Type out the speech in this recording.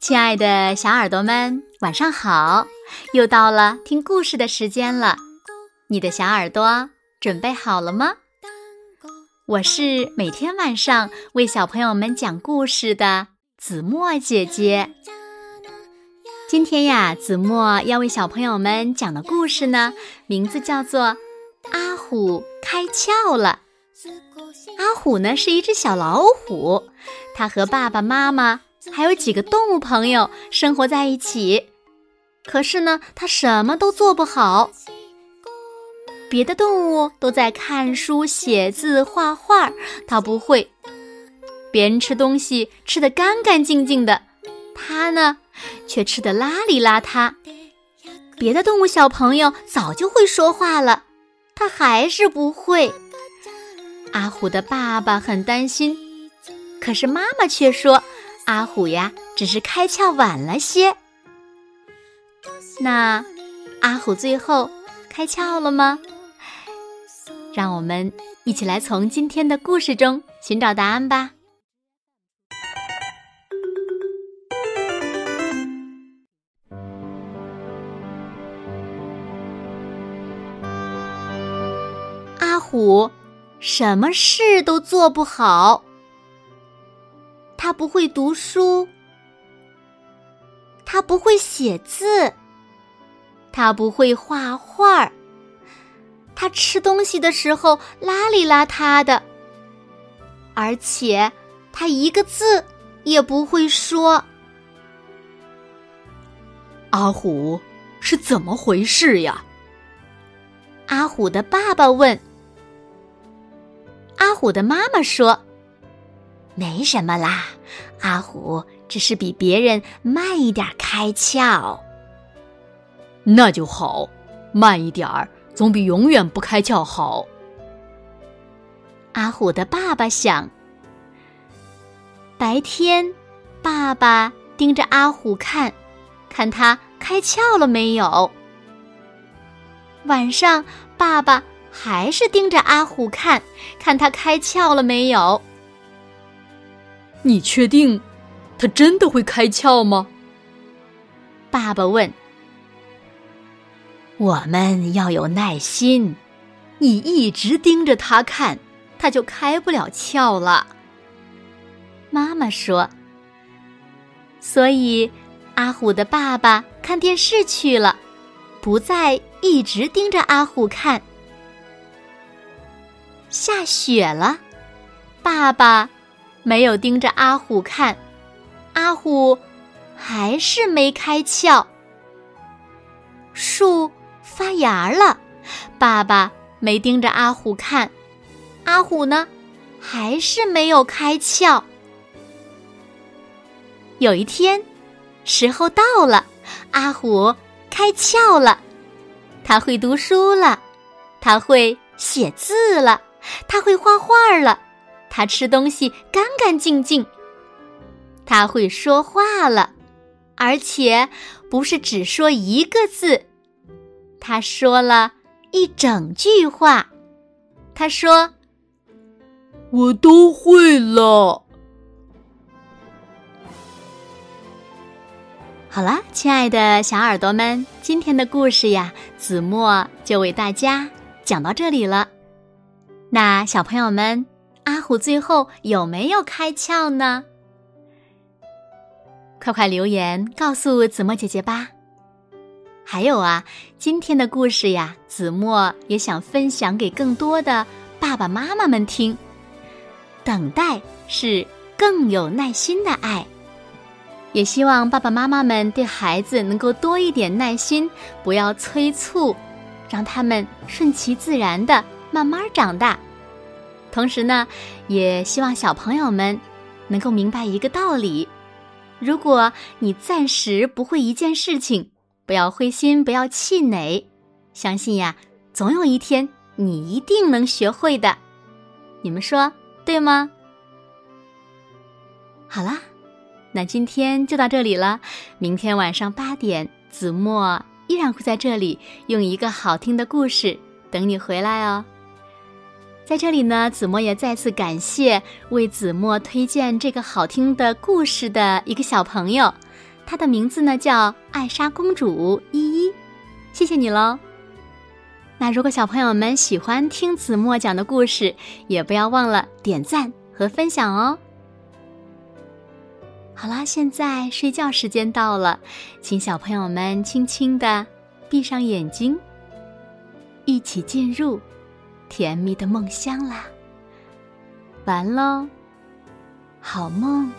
亲爱的小耳朵们，晚上好！又到了听故事的时间了，你的小耳朵准备好了吗？我是每天晚上为小朋友们讲故事的子墨姐姐。今天呀，子墨要为小朋友们讲的故事呢，名字叫做《阿虎开窍了》。阿虎呢是一只小老虎，它和爸爸妈妈。还有几个动物朋友生活在一起，可是呢，他什么都做不好。别的动物都在看书、写字、画画，他不会。别人吃东西吃得干干净净的，他呢，却吃得邋里邋遢。别的动物小朋友早就会说话了，他还是不会。阿虎的爸爸很担心，可是妈妈却说。阿虎呀，只是开窍晚了些。那阿虎最后开窍了吗？让我们一起来从今天的故事中寻找答案吧。阿虎什么事都做不好。他不会读书，他不会写字，他不会画画他吃东西的时候邋里邋遢的，而且他一个字也不会说。阿虎是怎么回事呀？阿虎的爸爸问。阿虎的妈妈说。没什么啦，阿虎只是比别人慢一点开窍。那就好，慢一点儿总比永远不开窍好。阿虎的爸爸想。白天，爸爸盯着阿虎看，看他开窍了没有。晚上，爸爸还是盯着阿虎看，看他开窍了没有。你确定，他真的会开窍吗？爸爸问。我们要有耐心，你一直盯着他看，他就开不了窍了。妈妈说。所以，阿虎的爸爸看电视去了，不再一直盯着阿虎看。下雪了，爸爸。没有盯着阿虎看，阿虎还是没开窍。树发芽了，爸爸没盯着阿虎看，阿虎呢，还是没有开窍。有一天，时候到了，阿虎开窍了，他会读书了，他会写字了，他会画画了。他吃东西干干净净，他会说话了，而且不是只说一个字，他说了一整句话。他说：“我都会了。”好了，亲爱的小耳朵们，今天的故事呀，子墨就为大家讲到这里了。那小朋友们。阿虎最后有没有开窍呢？快快留言告诉子墨姐姐吧。还有啊，今天的故事呀，子墨也想分享给更多的爸爸妈妈们听。等待是更有耐心的爱，也希望爸爸妈妈们对孩子能够多一点耐心，不要催促，让他们顺其自然的慢慢长大。同时呢，也希望小朋友们能够明白一个道理：如果你暂时不会一件事情，不要灰心，不要气馁，相信呀，总有一天你一定能学会的。你们说对吗？好啦，那今天就到这里了。明天晚上八点，子墨依然会在这里用一个好听的故事等你回来哦。在这里呢，子墨也再次感谢为子墨推荐这个好听的故事的一个小朋友，她的名字呢叫艾莎公主依依。谢谢你喽。那如果小朋友们喜欢听子墨讲的故事，也不要忘了点赞和分享哦。好啦，现在睡觉时间到了，请小朋友们轻轻的闭上眼睛，一起进入甜蜜的梦乡啦。完喽，好梦。